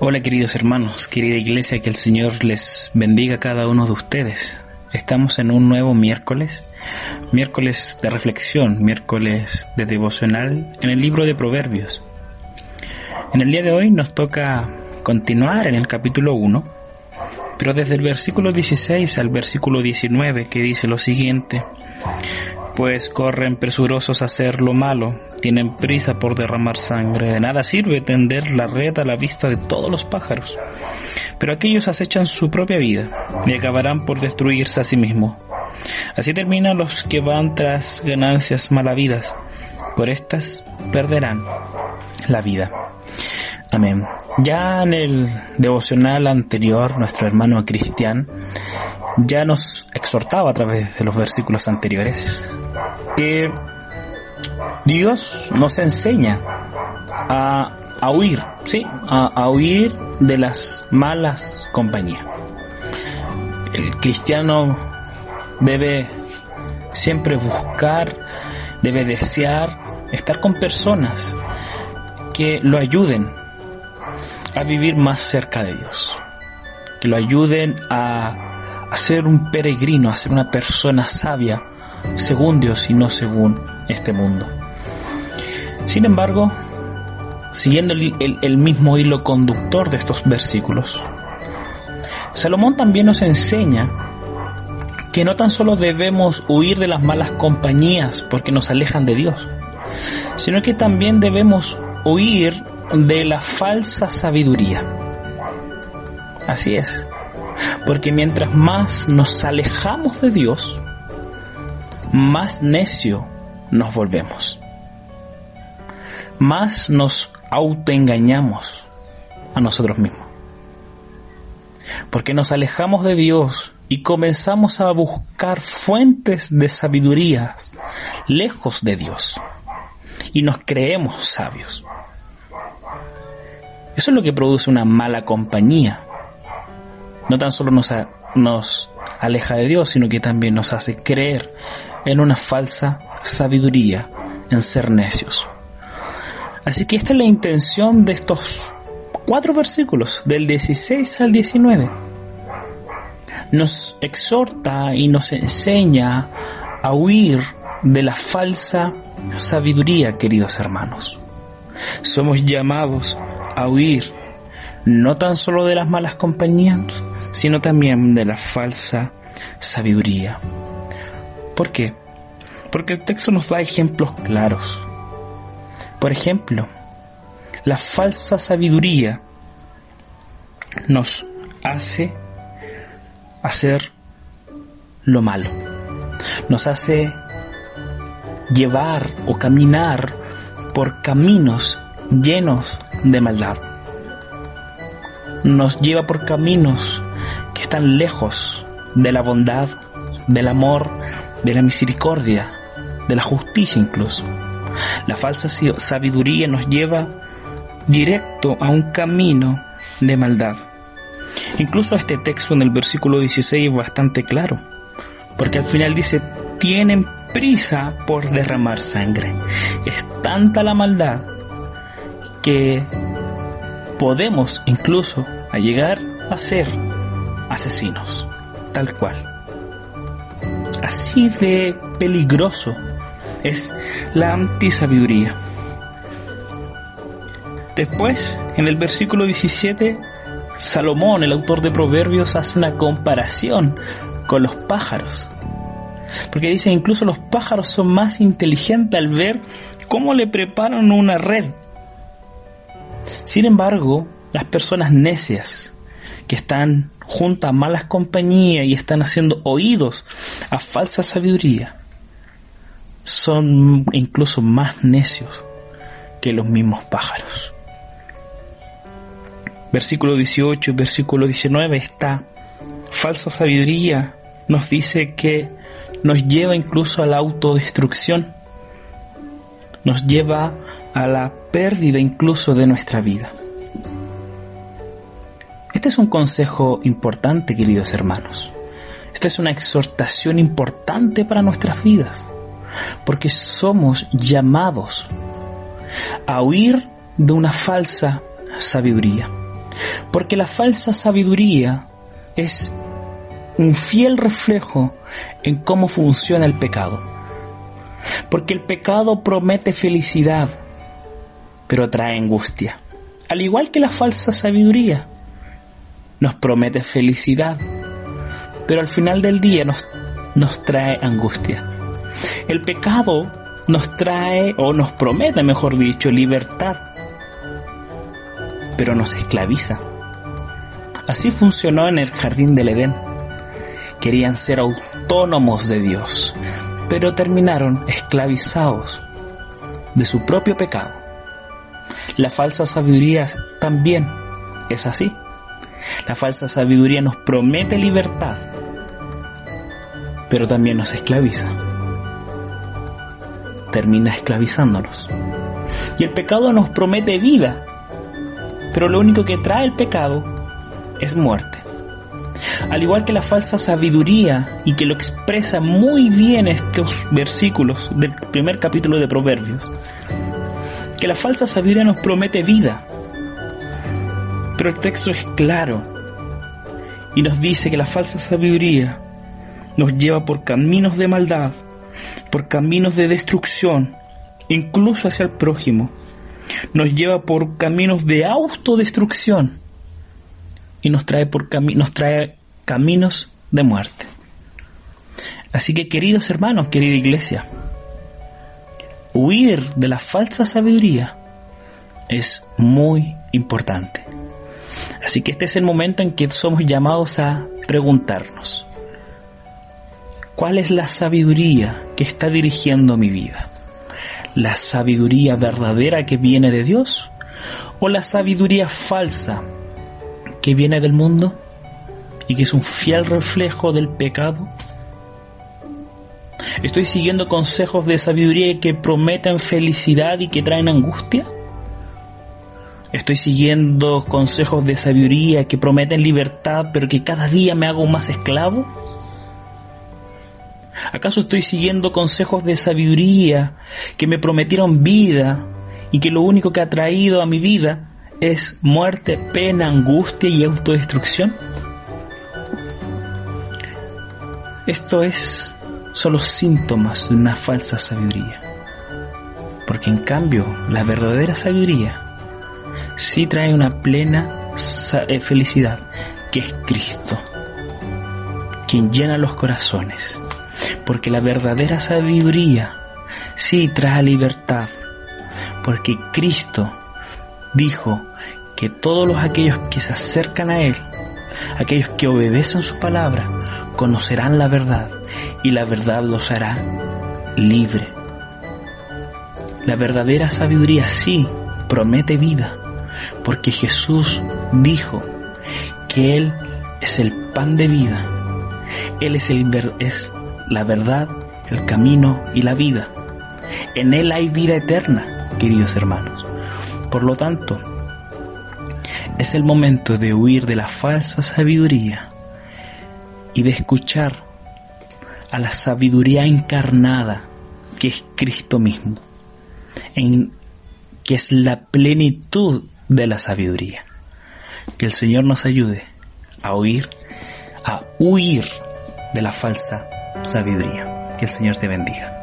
Hola queridos hermanos, querida iglesia, que el Señor les bendiga a cada uno de ustedes. Estamos en un nuevo miércoles, miércoles de reflexión, miércoles de devocional en el libro de Proverbios. En el día de hoy nos toca continuar en el capítulo 1, pero desde el versículo 16 al versículo 19 que dice lo siguiente, pues corren presurosos a hacer lo malo, tienen prisa por derramar sangre. De nada sirve tender la red a la vista de todos los pájaros. Pero aquellos acechan su propia vida y acabarán por destruirse a sí mismos. Así terminan los que van tras ganancias malavidas. Por estas perderán la vida. Amén. Ya en el devocional anterior, nuestro hermano Cristian ya nos exhortaba a través de los versículos anteriores que Dios nos enseña a, huir, sí, a, huir de las malas compañías. El cristiano debe siempre buscar, debe desear estar con personas que lo ayuden a vivir más cerca de Dios, que lo ayuden a, a ser un peregrino, a ser una persona sabia, según Dios y no según este mundo. Sin embargo, siguiendo el, mismo hilo conductor de estos versículos, Salomón también nos enseña que no tan solo debemos huir de las malas compañías porque nos alejan de Dios, sino que también debemos huir de la falsa sabiduría. Así es, porque mientras más nos alejamos de Dios, más necio nos volvemos. Más nos autoengañamos a nosotros mismos. Porque nos alejamos de Dios y comenzamos a buscar fuentes de sabiduría lejos de Dios. Y nos creemos sabios. Eso es lo que produce una mala compañía. No tan solo nos, aleja de Dios, sino que también nos hace creer en una falsa sabiduría, en ser necios. Así que esta es la intención de estos cuatro versículos, del 16 al 19. Nos exhorta y nos enseña a huir de la falsa sabiduría, queridos hermanos. Somos llamados a huir no tan solo de las malas compañías, sino también de la falsa sabiduría. ¿Por qué? Porque el texto nos da ejemplos claros. Por ejemplo, la falsa sabiduría nos hace hacer lo malo. Nos hace llevar o caminar por caminos llenos de maldad. Nos lleva por caminos están lejos de la bondad, del amor, de la misericordia, de la justicia incluso. La falsa sabiduría nos lleva directo a un camino de maldad. Incluso este texto en el versículo 16 es bastante claro, porque al final dice, tienen prisa por derramar sangre. Es tanta la maldad que podemos incluso llegar a ser asesinos, tal cual. Así de peligroso es la antisabiduría. Después, en el versículo 17, Salomón, el autor de Proverbios, hace una comparación con los pájaros. Porque dice, incluso los pájaros son más inteligentes al ver cómo le preparan una red. Sin embargo, las personas necias que están junto a malas compañías y están haciendo oídos a falsa sabiduría, son incluso más necios que los mismos pájaros. Versículo 18 versículo 19, esta falsa sabiduría nos dice que nos lleva incluso a la autodestrucción, nos lleva a la pérdida incluso de nuestra vida. Este es un consejo importante, queridos hermanos. Esta es una exhortación importante para nuestras vidas, porque somos llamados a huir de una falsa sabiduría. Porque la falsa sabiduría es un fiel reflejo en cómo funciona el pecado. Porque el pecado promete felicidad, pero trae angustia. Al igual que la falsa sabiduría, nos promete felicidad, pero al final del día nos, nos trae angustia. El pecado nos trae o nos promete, mejor dicho, libertad, pero nos esclaviza. Así funcionó en el jardín del Edén. Querían ser autónomos de Dios, pero terminaron esclavizados de su propio pecado. La falsa sabiduría también es así. La falsa sabiduría nos promete libertad, pero también nos esclaviza. Termina esclavizándonos. Y el pecado nos promete vida, pero lo único que trae el pecado es muerte. Al igual que la falsa sabiduría, y que lo expresa muy bien estos versículos del primer capítulo de Proverbios, que la falsa sabiduría nos promete vida, pero el texto es claro y nos dice que la falsa sabiduría nos lleva por caminos de maldad, por caminos de destrucción, incluso hacia el prójimo. Nos lleva por caminos de autodestrucción y nos trae, por nos trae caminos de muerte. Así que queridos hermanos, querida iglesia, huir de la falsa sabiduría es muy importante. Así que este es el momento en que somos llamados a preguntarnos, ¿cuál es la sabiduría que está dirigiendo mi vida? ¿La sabiduría verdadera que viene de Dios o la sabiduría falsa que viene del mundo y que es un fiel reflejo del pecado? ¿Estoy siguiendo consejos de sabiduría que prometen felicidad y que traen angustia? Estoy siguiendo consejos de sabiduría que prometen libertad, pero que cada día me hago más esclavo. ¿Acaso estoy siguiendo consejos de sabiduría que me prometieron vida y que lo único que ha traído a mi vida es muerte, pena, angustia y autodestrucción? Esto es solo síntomas de una falsa sabiduría. Porque en cambio, la verdadera sabiduría sí trae una plena eh, felicidad, que es Cristo, quien llena los corazones. Porque la verdadera sabiduría sí trae libertad, porque Cristo dijo que todos los aquellos que se acercan a Él, aquellos que obedecen su palabra, conocerán la verdad y la verdad los hará libre. La verdadera sabiduría sí promete vida, porque Jesús dijo que Él es el pan de vida, Él es, la verdad, el camino y la vida. En Él hay vida eterna, queridos hermanos. Por lo tanto, es el momento de huir de la falsa sabiduría y de escuchar a la sabiduría encarnada que es Cristo mismo, en, que es la plenitud de la sabiduría. Que el Señor nos ayude a huir, a huir de la falsa sabiduría. Que el Señor te bendiga.